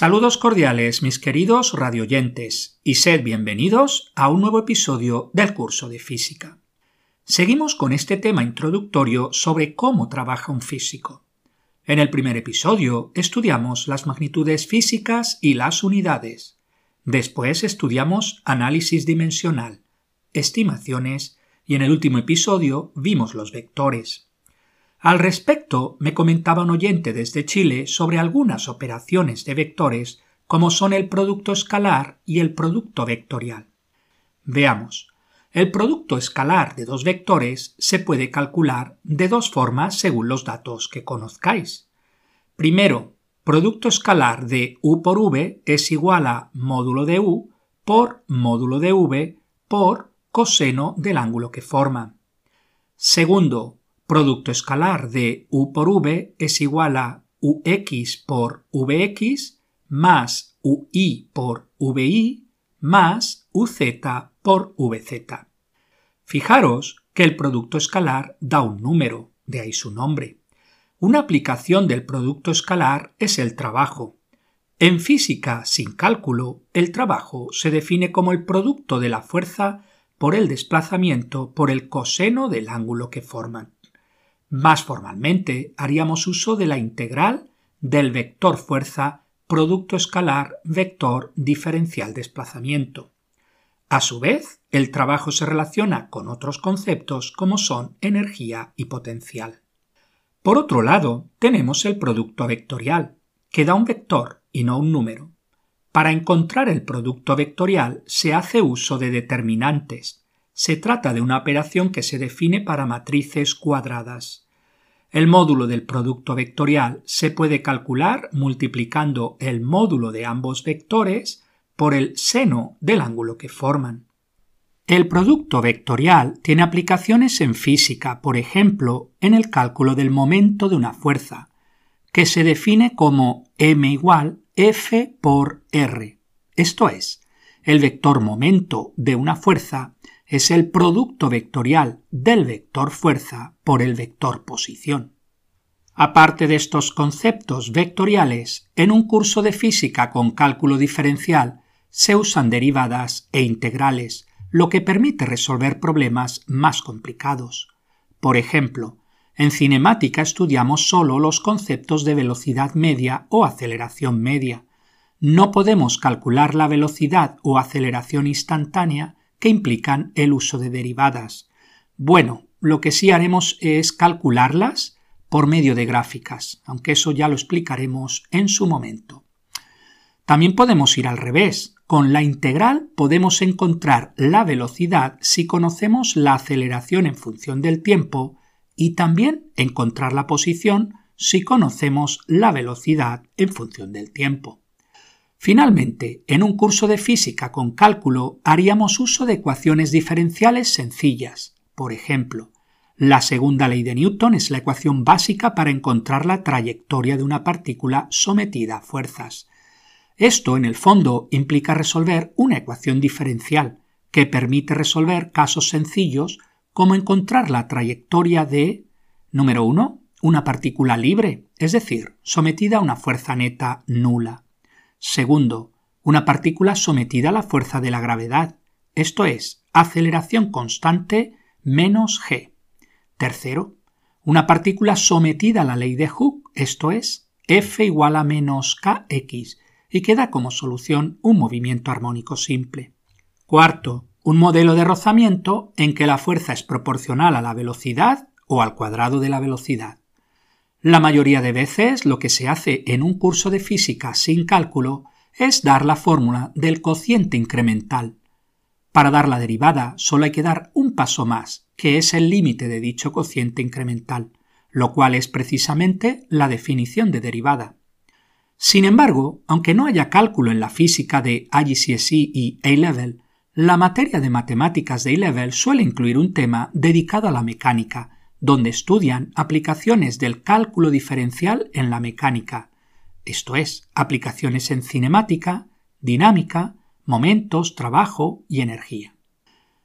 Saludos cordiales, mis queridos radioyentes, y sed bienvenidos a un nuevo episodio del curso de física. Seguimos con este tema introductorio sobre cómo trabaja un físico. En el primer episodio estudiamos las magnitudes físicas y las unidades. Después estudiamos análisis dimensional, estimaciones y en el último episodio vimos los vectores. Al respecto, me comentaba un oyente desde Chile sobre algunas operaciones de vectores como son el producto escalar y el producto vectorial. Veamos. El producto escalar de dos vectores se puede calcular de dos formas según los datos que conozcáis. Primero, producto escalar de u por v es igual a módulo de u por módulo de v por coseno del ángulo que forman. Segundo, producto escalar de u por v es igual a ux por vx más ui por vi más uz por vz. Fijaros que el producto escalar da un número, de ahí su nombre. Una aplicación del producto escalar es el trabajo. En física sin cálculo, el trabajo se define como el producto de la fuerza por el desplazamiento por el coseno del ángulo que forman. Más formalmente, haríamos uso de la integral del vector fuerza producto escalar vector diferencial desplazamiento. A su vez, el trabajo se relaciona con otros conceptos como son energía y potencial. Por otro lado, tenemos el producto vectorial, que da un vector y no un número. Para encontrar el producto vectorial se hace uso de determinantes, se trata de una operación que se define para matrices cuadradas. El módulo del producto vectorial se puede calcular multiplicando el módulo de ambos vectores por el seno del ángulo que forman. El producto vectorial tiene aplicaciones en física, por ejemplo, en el cálculo del momento de una fuerza, que se define como m igual F por R. Esto es, el vector momento de una fuerza es el producto vectorial del vector fuerza por el vector posición. Aparte de estos conceptos vectoriales, en un curso de física con cálculo diferencial se usan derivadas e integrales, lo que permite resolver problemas más complicados. Por ejemplo, en cinemática estudiamos solo los conceptos de velocidad media o aceleración media. No podemos calcular la velocidad o aceleración instantánea que implican el uso de derivadas. Bueno, lo que sí haremos es calcularlas por medio de gráficas, aunque eso ya lo explicaremos en su momento. También podemos ir al revés. Con la integral podemos encontrar la velocidad si conocemos la aceleración en función del tiempo y también encontrar la posición si conocemos la velocidad en función del tiempo. Finalmente, en un curso de física con cálculo haríamos uso de ecuaciones diferenciales sencillas. Por ejemplo, la segunda ley de Newton es la ecuación básica para encontrar la trayectoria de una partícula sometida a fuerzas. Esto, en el fondo, implica resolver una ecuación diferencial que permite resolver casos sencillos como encontrar la trayectoria de, número 1, una partícula libre, es decir, sometida a una fuerza neta nula. Segundo, una partícula sometida a la fuerza de la gravedad, esto es, aceleración constante menos g. Tercero, una partícula sometida a la ley de Hooke, esto es, F igual a menos kx, y queda como solución un movimiento armónico simple. Cuarto, un modelo de rozamiento en que la fuerza es proporcional a la velocidad o al cuadrado de la velocidad. La mayoría de veces lo que se hace en un curso de física sin cálculo es dar la fórmula del cociente incremental. Para dar la derivada solo hay que dar un paso más, que es el límite de dicho cociente incremental, lo cual es precisamente la definición de derivada. Sin embargo, aunque no haya cálculo en la física de IGCSE y A-Level, la materia de matemáticas de A-Level suele incluir un tema dedicado a la mecánica, donde estudian aplicaciones del cálculo diferencial en la mecánica, esto es, aplicaciones en cinemática, dinámica, momentos, trabajo y energía.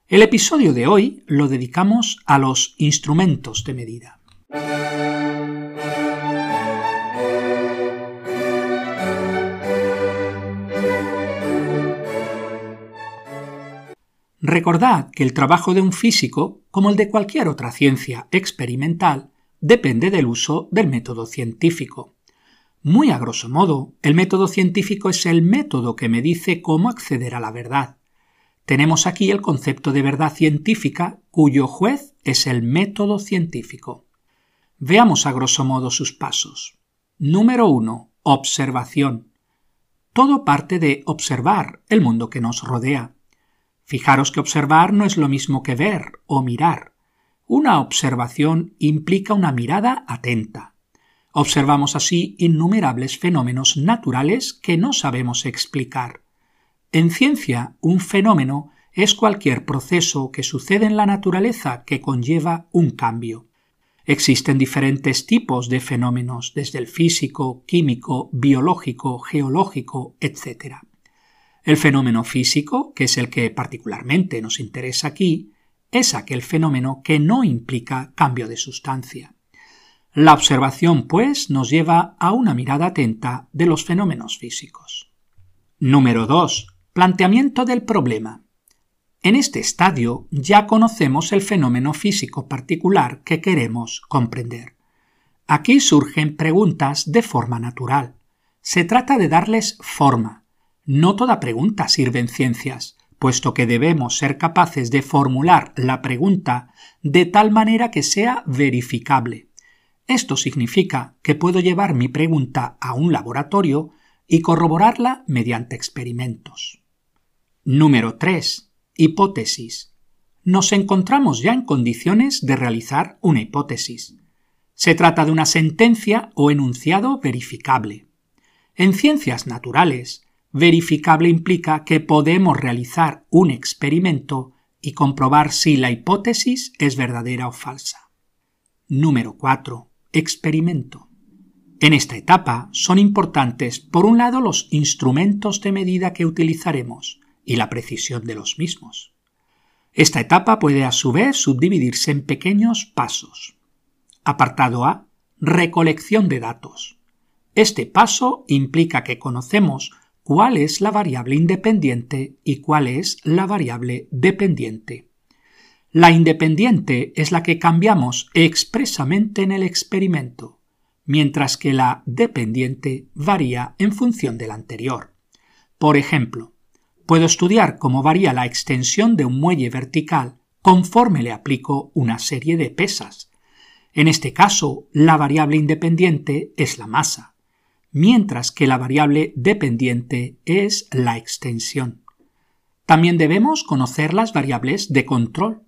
El episodio de hoy lo dedicamos a los instrumentos de medida. Recordad que el trabajo de un físico, como el de cualquier otra ciencia experimental, depende del uso del método científico. Muy a grosso modo, el método científico es el método que me dice cómo acceder a la verdad. Tenemos aquí el concepto de verdad científica, cuyo juez es el método científico. Veamos a grosso modo sus pasos. Número 1. Observación. Todo parte de observar el mundo que nos rodea. Fijaros que observar no es lo mismo que ver o mirar. Una observación implica una mirada atenta. Observamos así innumerables fenómenos naturales que no sabemos explicar. En ciencia, un fenómeno es cualquier proceso que sucede en la naturaleza que conlleva un cambio. Existen diferentes tipos de fenómenos, desde el físico, químico, biológico, geológico, etc. El fenómeno físico, que es el que particularmente nos interesa aquí, es aquel fenómeno que no implica cambio de sustancia. La observación, pues, nos lleva a una mirada atenta de los fenómenos físicos. Número 2. Planteamiento del problema. En este estadio ya conocemos el fenómeno físico particular que queremos comprender. Aquí surgen preguntas de forma natural. Se trata de darles forma. No toda pregunta sirve en ciencias puesto que debemos ser capaces de formular la pregunta de tal manera que sea verificable. Esto significa que puedo llevar mi pregunta a un laboratorio y corroborarla mediante experimentos. Número 3. Hipótesis. Nos encontramos ya en condiciones de realizar una hipótesis. Se trata de una sentencia o enunciado verificable. En ciencias naturales, verificable implica que podemos realizar un experimento y comprobar si la hipótesis es verdadera o falsa. Número 4. Experimento. En esta etapa son importantes, por un lado, los instrumentos de medida que utilizaremos y la precisión de los mismos. Esta etapa puede a su vez subdividirse en pequeños pasos. Apartado A. Recolección de datos. Este paso implica que conocemos cuál es la variable independiente y cuál es la variable dependiente. La independiente es la que cambiamos expresamente en el experimento, mientras que la dependiente varía en función de la anterior. Por ejemplo, puedo estudiar cómo varía la extensión de un muelle vertical conforme le aplico una serie de pesas. En este caso, la variable independiente es la masa mientras que la variable dependiente es la extensión. También debemos conocer las variables de control,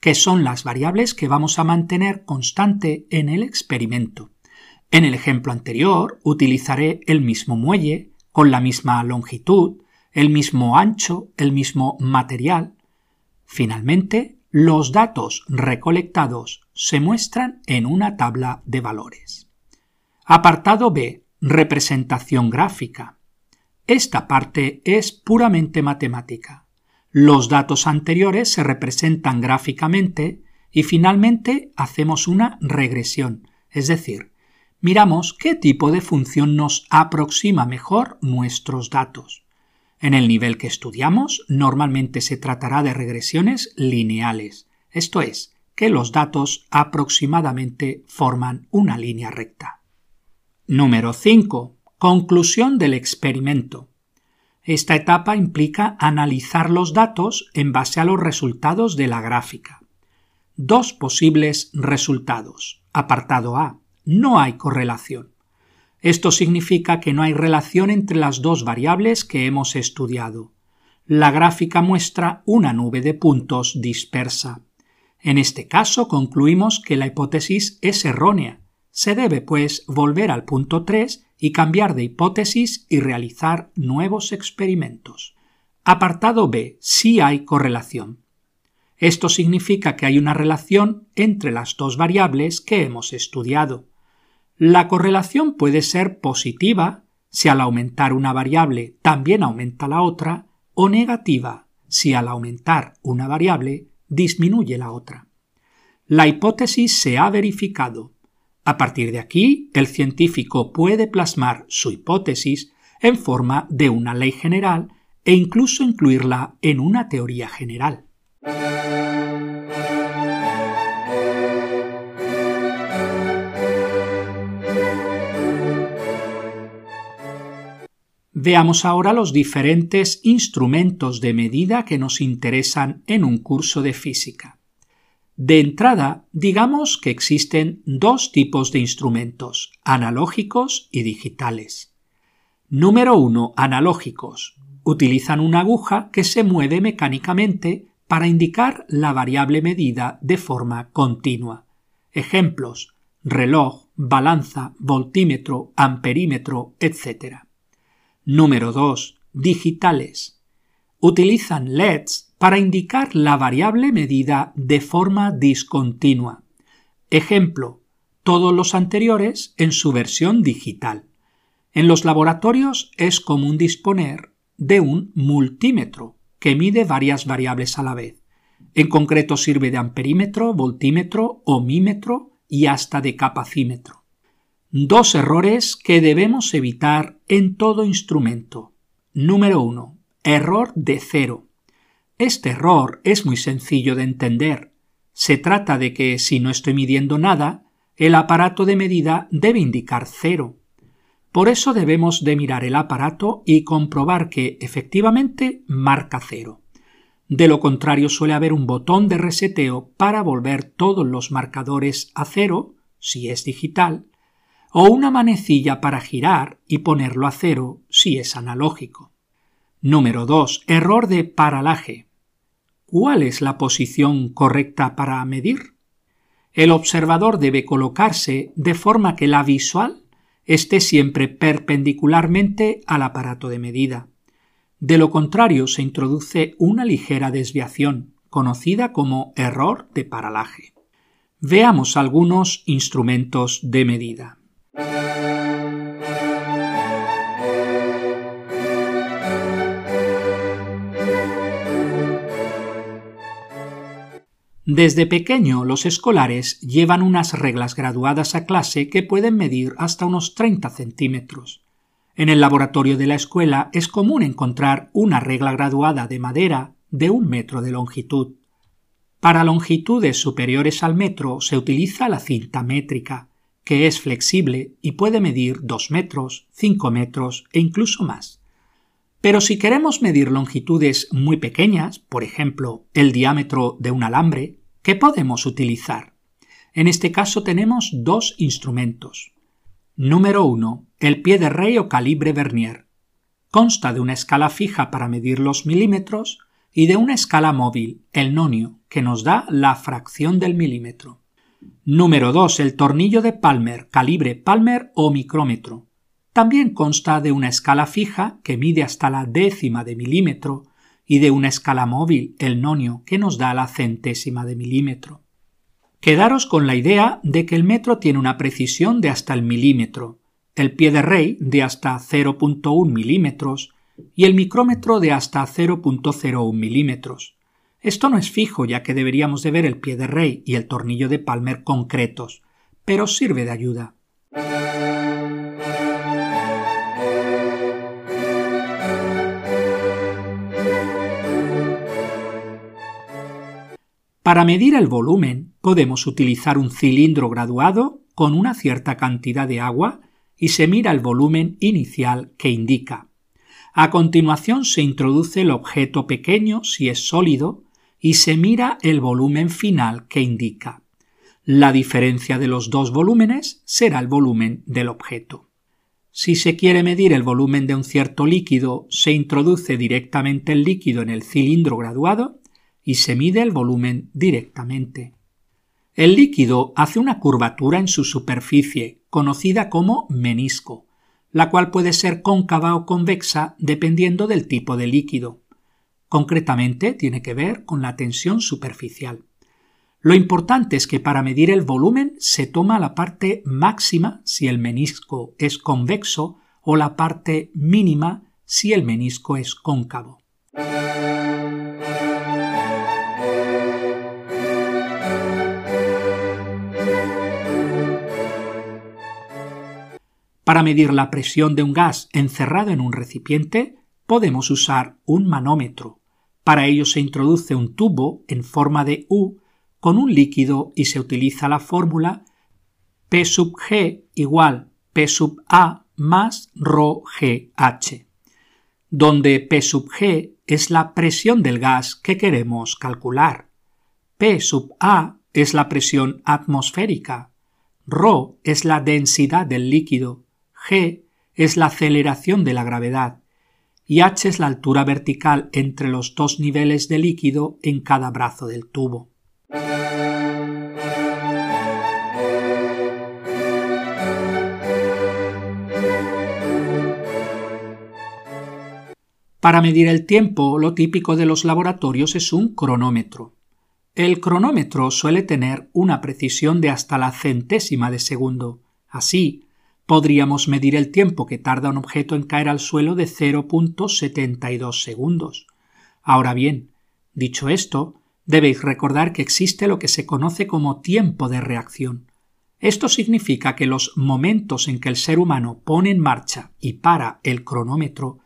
que son las variables que vamos a mantener constante en el experimento. En el ejemplo anterior utilizaré el mismo muelle, con la misma longitud, el mismo ancho, el mismo material. Finalmente, los datos recolectados se muestran en una tabla de valores. Apartado B. Representación gráfica. Esta parte es puramente matemática. Los datos anteriores se representan gráficamente y finalmente hacemos una regresión, es decir, miramos qué tipo de función nos aproxima mejor nuestros datos. En el nivel que estudiamos, normalmente se tratará de regresiones lineales, esto es, que los datos aproximadamente forman una línea recta. Número 5. Conclusión del experimento. Esta etapa implica analizar los datos en base a los resultados de la gráfica. Dos posibles resultados. Apartado A. No hay correlación. Esto significa que no hay relación entre las dos variables que hemos estudiado. La gráfica muestra una nube de puntos dispersa. En este caso concluimos que la hipótesis es errónea se debe, pues, volver al punto 3 y cambiar de hipótesis y realizar nuevos experimentos. Apartado B. Si hay correlación. Esto significa que hay una relación entre las dos variables que hemos estudiado. La correlación puede ser positiva si al aumentar una variable también aumenta la otra, o negativa si al aumentar una variable disminuye la otra. La hipótesis se ha verificado a partir de aquí, el científico puede plasmar su hipótesis en forma de una ley general e incluso incluirla en una teoría general. Veamos ahora los diferentes instrumentos de medida que nos interesan en un curso de física. De entrada, digamos que existen dos tipos de instrumentos, analógicos y digitales. Número 1. Analógicos. Utilizan una aguja que se mueve mecánicamente para indicar la variable medida de forma continua. Ejemplos: reloj, balanza, voltímetro, amperímetro, etc. Número 2. Digitales. Utilizan LEDs para indicar la variable medida de forma discontinua. Ejemplo, todos los anteriores en su versión digital. En los laboratorios es común disponer de un multímetro que mide varias variables a la vez. En concreto sirve de amperímetro, voltímetro, ohmímetro y hasta de capacímetro. Dos errores que debemos evitar en todo instrumento. Número 1. Error de cero. Este error es muy sencillo de entender. Se trata de que si no estoy midiendo nada, el aparato de medida debe indicar cero. Por eso debemos de mirar el aparato y comprobar que efectivamente marca cero. De lo contrario suele haber un botón de reseteo para volver todos los marcadores a cero, si es digital, o una manecilla para girar y ponerlo a cero si es analógico. Número 2. Error de paralaje. ¿Cuál es la posición correcta para medir? El observador debe colocarse de forma que la visual esté siempre perpendicularmente al aparato de medida. De lo contrario se introduce una ligera desviación, conocida como error de paralaje. Veamos algunos instrumentos de medida. Desde pequeño los escolares llevan unas reglas graduadas a clase que pueden medir hasta unos 30 centímetros. En el laboratorio de la escuela es común encontrar una regla graduada de madera de un metro de longitud. Para longitudes superiores al metro se utiliza la cinta métrica, que es flexible y puede medir 2 metros, 5 metros e incluso más. Pero si queremos medir longitudes muy pequeñas, por ejemplo, el diámetro de un alambre, ¿qué podemos utilizar? En este caso tenemos dos instrumentos. Número 1. El pie de rey o calibre Vernier. Consta de una escala fija para medir los milímetros y de una escala móvil, el nonio, que nos da la fracción del milímetro. Número 2. El tornillo de Palmer, calibre Palmer o micrómetro. También consta de una escala fija que mide hasta la décima de milímetro y de una escala móvil, el nonio, que nos da la centésima de milímetro. Quedaros con la idea de que el metro tiene una precisión de hasta el milímetro, el pie de rey de hasta 0.1 milímetros y el micrómetro de hasta 0.01 milímetros. Esto no es fijo, ya que deberíamos de ver el pie de rey y el tornillo de Palmer concretos, pero sirve de ayuda. Para medir el volumen podemos utilizar un cilindro graduado con una cierta cantidad de agua y se mira el volumen inicial que indica. A continuación se introduce el objeto pequeño si es sólido y se mira el volumen final que indica. La diferencia de los dos volúmenes será el volumen del objeto. Si se quiere medir el volumen de un cierto líquido, se introduce directamente el líquido en el cilindro graduado y se mide el volumen directamente. El líquido hace una curvatura en su superficie, conocida como menisco, la cual puede ser cóncava o convexa dependiendo del tipo de líquido. Concretamente tiene que ver con la tensión superficial. Lo importante es que para medir el volumen se toma la parte máxima si el menisco es convexo o la parte mínima si el menisco es cóncavo. Para medir la presión de un gas encerrado en un recipiente, podemos usar un manómetro. Para ello se introduce un tubo en forma de U con un líquido y se utiliza la fórmula P sub G igual P sub A más ρ GH. donde P sub G es la presión del gas que queremos calcular. P sub A es la presión atmosférica. ρ es la densidad del líquido. G es la aceleración de la gravedad. Y h es la altura vertical entre los dos niveles de líquido en cada brazo del tubo. Para medir el tiempo, lo típico de los laboratorios es un cronómetro. El cronómetro suele tener una precisión de hasta la centésima de segundo. Así, podríamos medir el tiempo que tarda un objeto en caer al suelo de 0.72 segundos. Ahora bien, dicho esto, debéis recordar que existe lo que se conoce como tiempo de reacción. Esto significa que los momentos en que el ser humano pone en marcha y para el cronómetro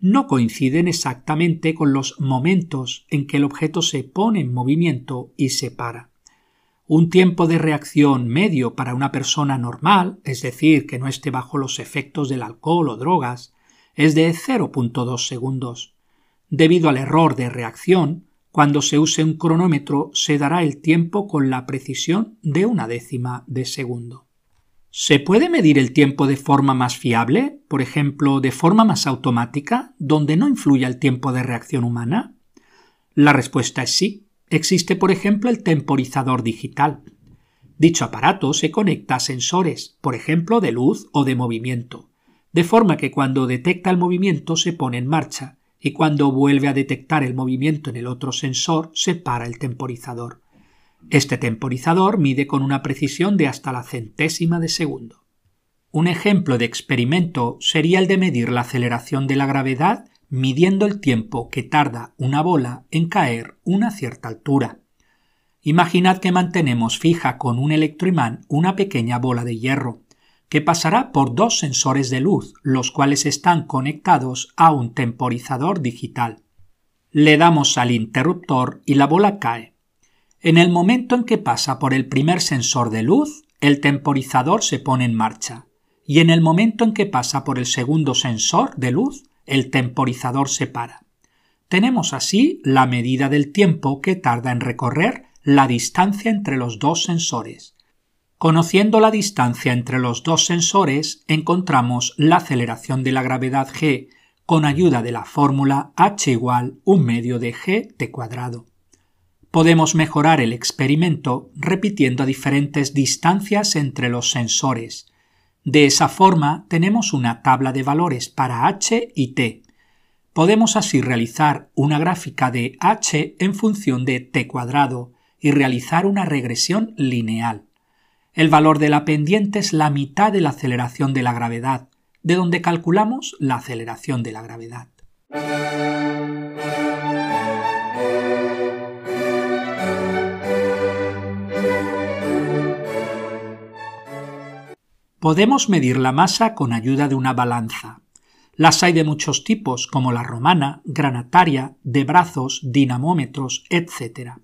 no coinciden exactamente con los momentos en que el objeto se pone en movimiento y se para. Un tiempo de reacción medio para una persona normal, es decir, que no esté bajo los efectos del alcohol o drogas, es de 0.2 segundos. Debido al error de reacción, cuando se use un cronómetro se dará el tiempo con la precisión de una décima de segundo. ¿Se puede medir el tiempo de forma más fiable, por ejemplo, de forma más automática, donde no influya el tiempo de reacción humana? La respuesta es sí. Existe, por ejemplo, el temporizador digital. Dicho aparato se conecta a sensores, por ejemplo, de luz o de movimiento, de forma que cuando detecta el movimiento se pone en marcha y cuando vuelve a detectar el movimiento en el otro sensor se para el temporizador. Este temporizador mide con una precisión de hasta la centésima de segundo. Un ejemplo de experimento sería el de medir la aceleración de la gravedad midiendo el tiempo que tarda una bola en caer una cierta altura. Imaginad que mantenemos fija con un electroimán una pequeña bola de hierro, que pasará por dos sensores de luz, los cuales están conectados a un temporizador digital. Le damos al interruptor y la bola cae. En el momento en que pasa por el primer sensor de luz, el temporizador se pone en marcha, y en el momento en que pasa por el segundo sensor de luz, el temporizador se para. Tenemos así la medida del tiempo que tarda en recorrer la distancia entre los dos sensores. Conociendo la distancia entre los dos sensores, encontramos la aceleración de la gravedad g con ayuda de la fórmula h igual un medio de g t cuadrado podemos mejorar el experimento repitiendo diferentes distancias entre los sensores. De esa forma tenemos una tabla de valores para h y t. Podemos así realizar una gráfica de h en función de t cuadrado y realizar una regresión lineal. El valor de la pendiente es la mitad de la aceleración de la gravedad, de donde calculamos la aceleración de la gravedad. Podemos medir la masa con ayuda de una balanza. Las hay de muchos tipos, como la romana, granataria, de brazos, dinamómetros, etc.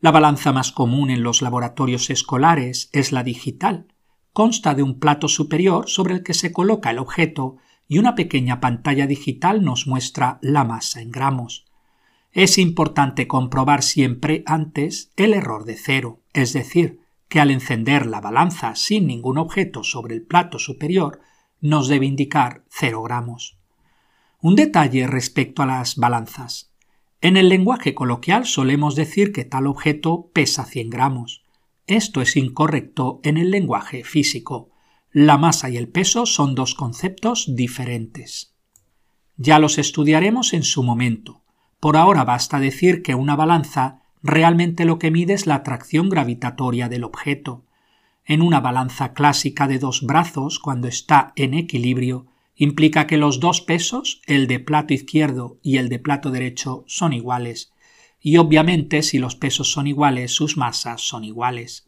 La balanza más común en los laboratorios escolares es la digital. Consta de un plato superior sobre el que se coloca el objeto y una pequeña pantalla digital nos muestra la masa en gramos. Es importante comprobar siempre antes el error de cero, es decir, que al encender la balanza sin ningún objeto sobre el plato superior nos debe indicar 0 gramos. Un detalle respecto a las balanzas. En el lenguaje coloquial solemos decir que tal objeto pesa 100 gramos. Esto es incorrecto en el lenguaje físico. La masa y el peso son dos conceptos diferentes. Ya los estudiaremos en su momento. Por ahora basta decir que una balanza realmente lo que mide es la atracción gravitatoria del objeto. En una balanza clásica de dos brazos, cuando está en equilibrio, implica que los dos pesos, el de plato izquierdo y el de plato derecho, son iguales, y obviamente si los pesos son iguales, sus masas son iguales.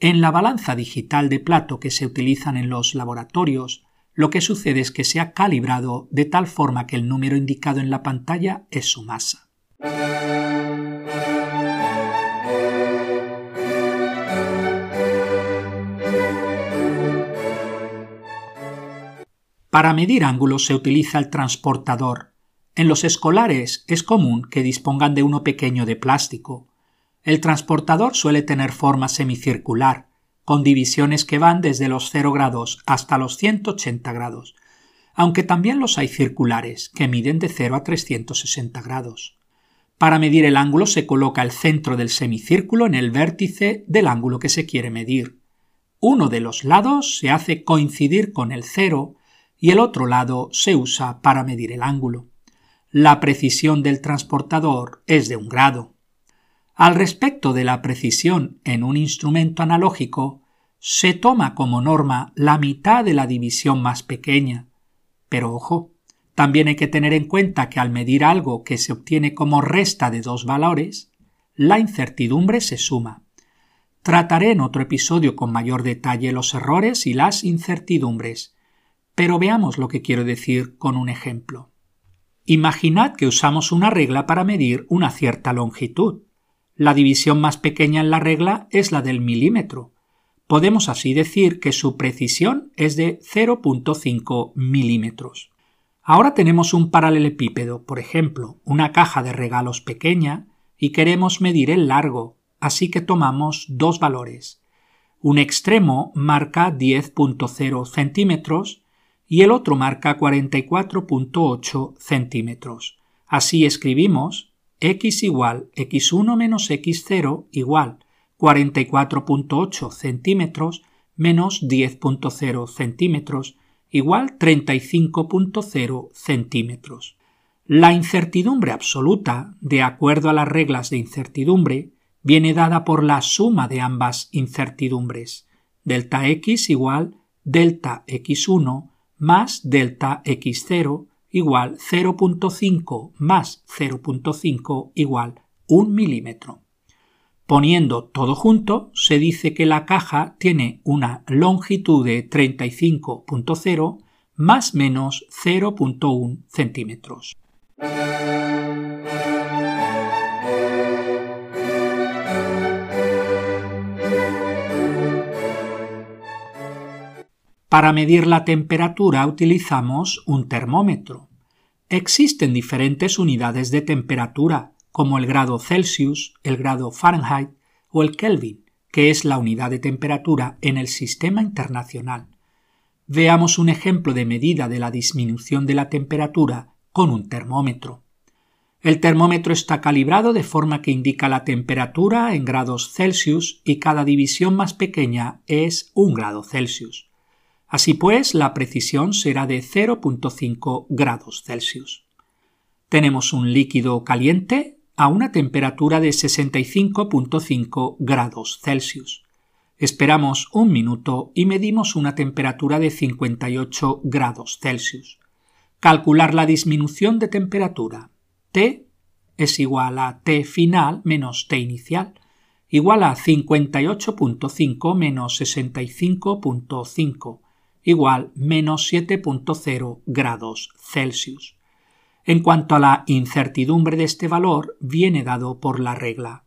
En la balanza digital de plato que se utilizan en los laboratorios, lo que sucede es que se ha calibrado de tal forma que el número indicado en la pantalla es su masa. Para medir ángulos se utiliza el transportador. En los escolares es común que dispongan de uno pequeño de plástico. El transportador suele tener forma semicircular, con divisiones que van desde los 0 grados hasta los 180 grados, aunque también los hay circulares, que miden de 0 a 360 grados. Para medir el ángulo se coloca el centro del semicírculo en el vértice del ángulo que se quiere medir. Uno de los lados se hace coincidir con el cero y el otro lado se usa para medir el ángulo. La precisión del transportador es de un grado. Al respecto de la precisión en un instrumento analógico, se toma como norma la mitad de la división más pequeña. Pero ojo, también hay que tener en cuenta que al medir algo que se obtiene como resta de dos valores, la incertidumbre se suma. Trataré en otro episodio con mayor detalle los errores y las incertidumbres, pero veamos lo que quiero decir con un ejemplo. Imaginad que usamos una regla para medir una cierta longitud. La división más pequeña en la regla es la del milímetro. Podemos así decir que su precisión es de 0.5 milímetros. Ahora tenemos un paralelepípedo, por ejemplo, una caja de regalos pequeña, y queremos medir el largo, así que tomamos dos valores. Un extremo marca 10.0 centímetros y el otro marca 44.8 centímetros. Así escribimos x igual x1 menos x0 igual 44.8 centímetros menos 10.0 centímetros igual 35.0 centímetros. La incertidumbre absoluta, de acuerdo a las reglas de incertidumbre, viene dada por la suma de ambas incertidumbres. Delta x igual delta x1 más delta x0 igual 0.5 más 0.5 igual 1 milímetro. Poniendo todo junto, se dice que la caja tiene una longitud de 35.0 más menos 0.1 centímetros. Para medir la temperatura utilizamos un termómetro. Existen diferentes unidades de temperatura, como el grado Celsius, el grado Fahrenheit o el Kelvin, que es la unidad de temperatura en el sistema internacional. Veamos un ejemplo de medida de la disminución de la temperatura con un termómetro. El termómetro está calibrado de forma que indica la temperatura en grados Celsius y cada división más pequeña es un grado Celsius. Así pues, la precisión será de 0.5 grados Celsius. Tenemos un líquido caliente a una temperatura de 65.5 grados Celsius. Esperamos un minuto y medimos una temperatura de 58 grados Celsius. Calcular la disminución de temperatura. T es igual a T final menos T inicial, igual a 58.5 menos 65.5, igual menos 7.0 grados Celsius. En cuanto a la incertidumbre de este valor, viene dado por la regla.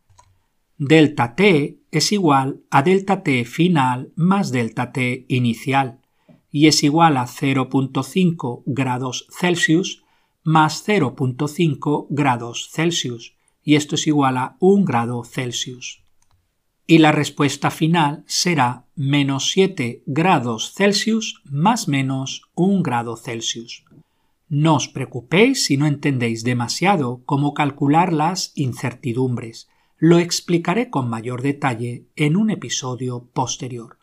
Delta t es igual a delta t final más delta t inicial y es igual a 0.5 grados Celsius más 0.5 grados Celsius y esto es igual a 1 grado Celsius. Y la respuesta final será menos 7 grados Celsius más menos 1 grado Celsius. No os preocupéis si no entendéis demasiado cómo calcular las incertidumbres. Lo explicaré con mayor detalle en un episodio posterior.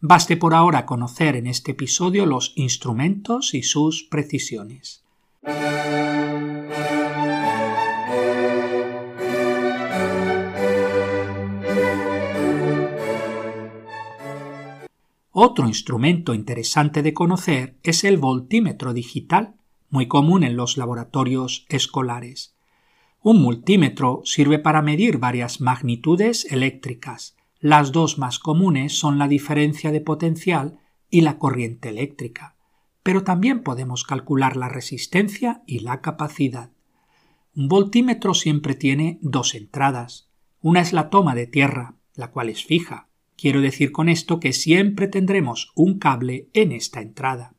Baste por ahora conocer en este episodio los instrumentos y sus precisiones. Otro instrumento interesante de conocer es el voltímetro digital, muy común en los laboratorios escolares. Un multímetro sirve para medir varias magnitudes eléctricas. Las dos más comunes son la diferencia de potencial y la corriente eléctrica, pero también podemos calcular la resistencia y la capacidad. Un voltímetro siempre tiene dos entradas. Una es la toma de tierra, la cual es fija. Quiero decir con esto que siempre tendremos un cable en esta entrada.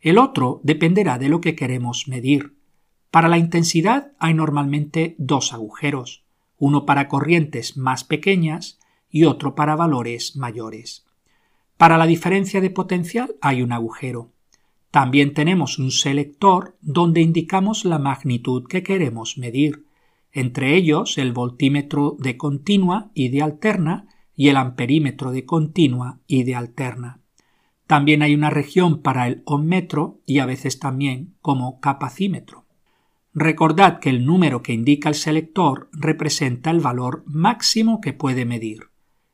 El otro dependerá de lo que queremos medir. Para la intensidad hay normalmente dos agujeros, uno para corrientes más pequeñas y otro para valores mayores. Para la diferencia de potencial hay un agujero. También tenemos un selector donde indicamos la magnitud que queremos medir, entre ellos el voltímetro de continua y de alterna y el amperímetro de continua y de alterna. También hay una región para el ohmmetro y a veces también como capacímetro. Recordad que el número que indica el selector representa el valor máximo que puede medir.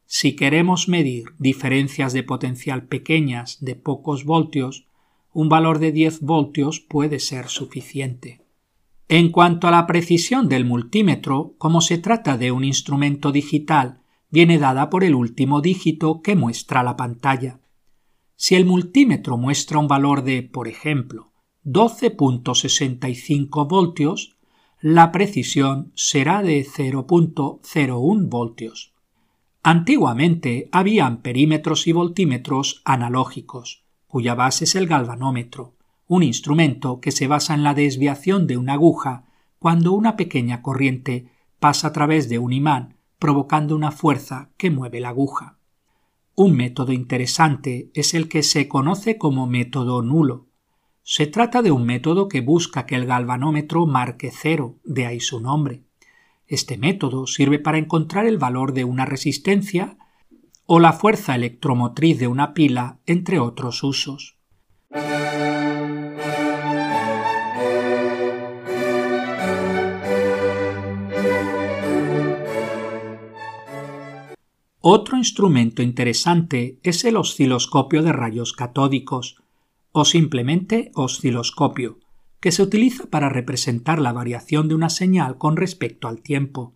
Si queremos medir diferencias de potencial pequeñas de pocos voltios, un valor de 10 voltios puede ser suficiente. En cuanto a la precisión del multímetro, como se trata de un instrumento digital, viene dada por el último dígito que muestra la pantalla. Si el multímetro muestra un valor de, por ejemplo, 12.65 voltios, la precisión será de 0.01 voltios. Antiguamente había amperímetros y voltímetros analógicos, cuya base es el galvanómetro, un instrumento que se basa en la desviación de una aguja cuando una pequeña corriente pasa a través de un imán provocando una fuerza que mueve la aguja. Un método interesante es el que se conoce como método nulo, se trata de un método que busca que el galvanómetro marque cero, de ahí su nombre. Este método sirve para encontrar el valor de una resistencia o la fuerza electromotriz de una pila, entre otros usos. Otro instrumento interesante es el osciloscopio de rayos catódicos, o simplemente osciloscopio, que se utiliza para representar la variación de una señal con respecto al tiempo.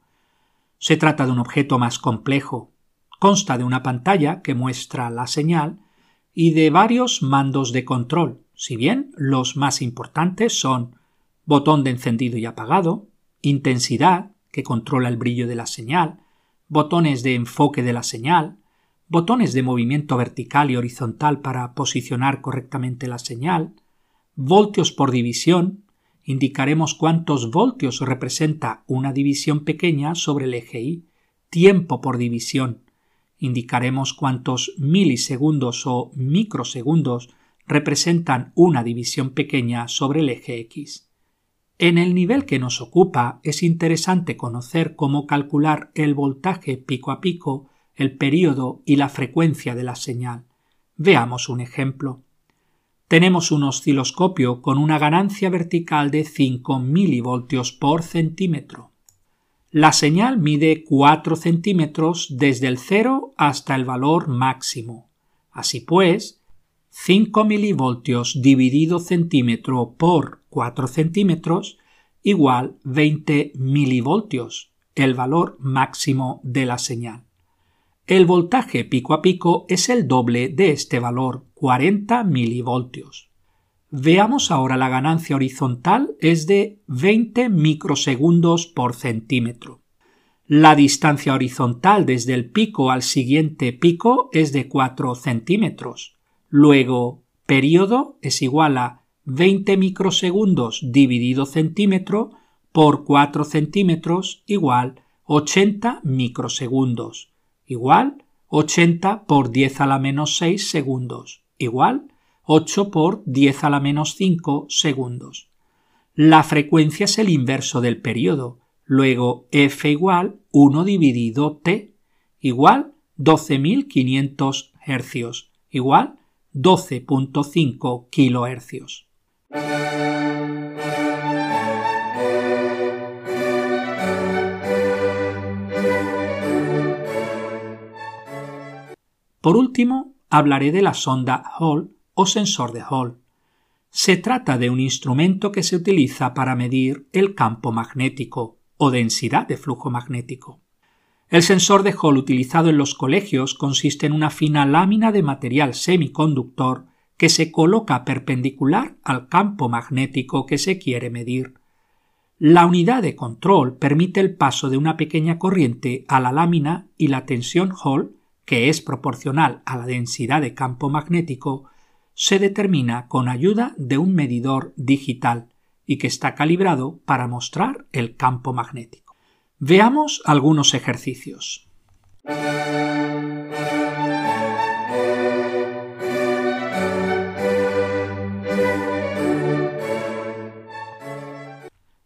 Se trata de un objeto más complejo. Consta de una pantalla que muestra la señal y de varios mandos de control, si bien los más importantes son botón de encendido y apagado, intensidad, que controla el brillo de la señal, botones de enfoque de la señal, botones de movimiento vertical y horizontal para posicionar correctamente la señal, voltios por división, indicaremos cuántos voltios representa una división pequeña sobre el eje Y, tiempo por división, indicaremos cuántos milisegundos o microsegundos representan una división pequeña sobre el eje X. En el nivel que nos ocupa es interesante conocer cómo calcular el voltaje pico a pico el período y la frecuencia de la señal. Veamos un ejemplo. Tenemos un osciloscopio con una ganancia vertical de 5 milivoltios por centímetro. La señal mide 4 centímetros desde el cero hasta el valor máximo. Así pues, 5 milivoltios dividido centímetro por 4 centímetros igual 20 milivoltios, el valor máximo de la señal. El voltaje pico a pico es el doble de este valor, 40 milivoltios. Veamos ahora la ganancia horizontal es de 20 microsegundos por centímetro. La distancia horizontal desde el pico al siguiente pico es de 4 centímetros. Luego, periodo es igual a 20 microsegundos dividido centímetro por 4 centímetros igual 80 microsegundos igual 80 por 10 a la menos 6 segundos, igual 8 por 10 a la menos 5 segundos. La frecuencia es el inverso del periodo, luego f igual 1 dividido t, igual 12.500 hercios, igual 12.5 kilohercios. Por último, hablaré de la sonda Hall o sensor de Hall. Se trata de un instrumento que se utiliza para medir el campo magnético o densidad de flujo magnético. El sensor de Hall utilizado en los colegios consiste en una fina lámina de material semiconductor que se coloca perpendicular al campo magnético que se quiere medir. La unidad de control permite el paso de una pequeña corriente a la lámina y la tensión Hall que es proporcional a la densidad de campo magnético, se determina con ayuda de un medidor digital y que está calibrado para mostrar el campo magnético. Veamos algunos ejercicios.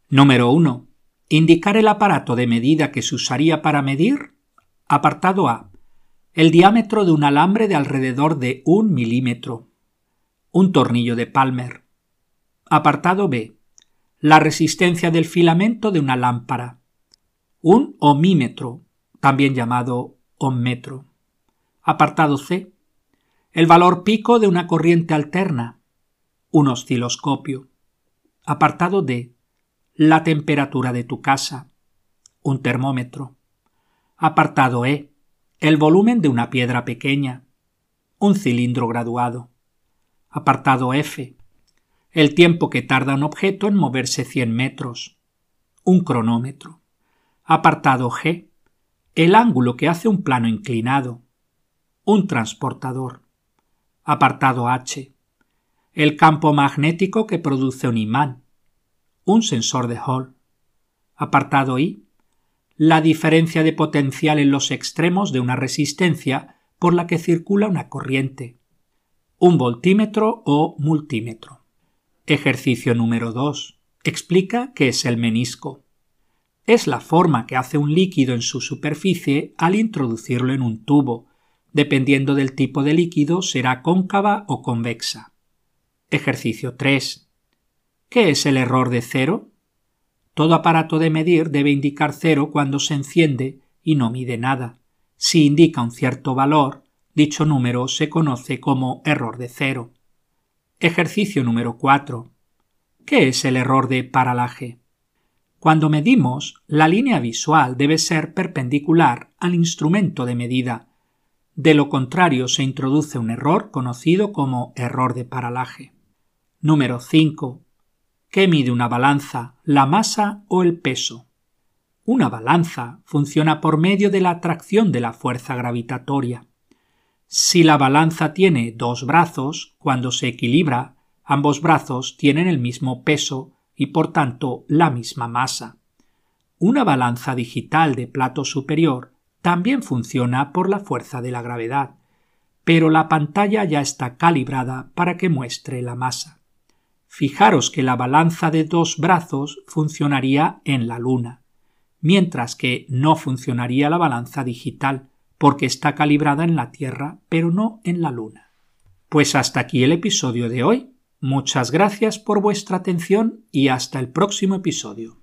Número 1. Indicar el aparato de medida que se usaría para medir. Apartado A. El diámetro de un alambre de alrededor de un milímetro. Un tornillo de Palmer. Apartado B. La resistencia del filamento de una lámpara. Un ohmímetro, también llamado ohmmetro. Apartado C. El valor pico de una corriente alterna. Un osciloscopio. Apartado D la temperatura de tu casa, un termómetro. Apartado E, el volumen de una piedra pequeña, un cilindro graduado. Apartado F, el tiempo que tarda un objeto en moverse 100 metros, un cronómetro. Apartado G, el ángulo que hace un plano inclinado, un transportador. Apartado H, el campo magnético que produce un imán, un sensor de Hall. Apartado I. La diferencia de potencial en los extremos de una resistencia por la que circula una corriente. Un voltímetro o multímetro. Ejercicio número 2. Explica qué es el menisco. Es la forma que hace un líquido en su superficie al introducirlo en un tubo. Dependiendo del tipo de líquido será cóncava o convexa. Ejercicio 3. ¿Qué es el error de cero? Todo aparato de medir debe indicar cero cuando se enciende y no mide nada. Si indica un cierto valor, dicho número se conoce como error de cero. Ejercicio número 4. ¿Qué es el error de paralaje? Cuando medimos, la línea visual debe ser perpendicular al instrumento de medida. De lo contrario, se introduce un error conocido como error de paralaje. Número 5. ¿Qué mide una balanza, la masa o el peso? Una balanza funciona por medio de la atracción de la fuerza gravitatoria. Si la balanza tiene dos brazos, cuando se equilibra, ambos brazos tienen el mismo peso y por tanto la misma masa. Una balanza digital de plato superior también funciona por la fuerza de la gravedad, pero la pantalla ya está calibrada para que muestre la masa. Fijaros que la balanza de dos brazos funcionaría en la Luna, mientras que no funcionaría la balanza digital, porque está calibrada en la Tierra, pero no en la Luna. Pues hasta aquí el episodio de hoy. Muchas gracias por vuestra atención y hasta el próximo episodio.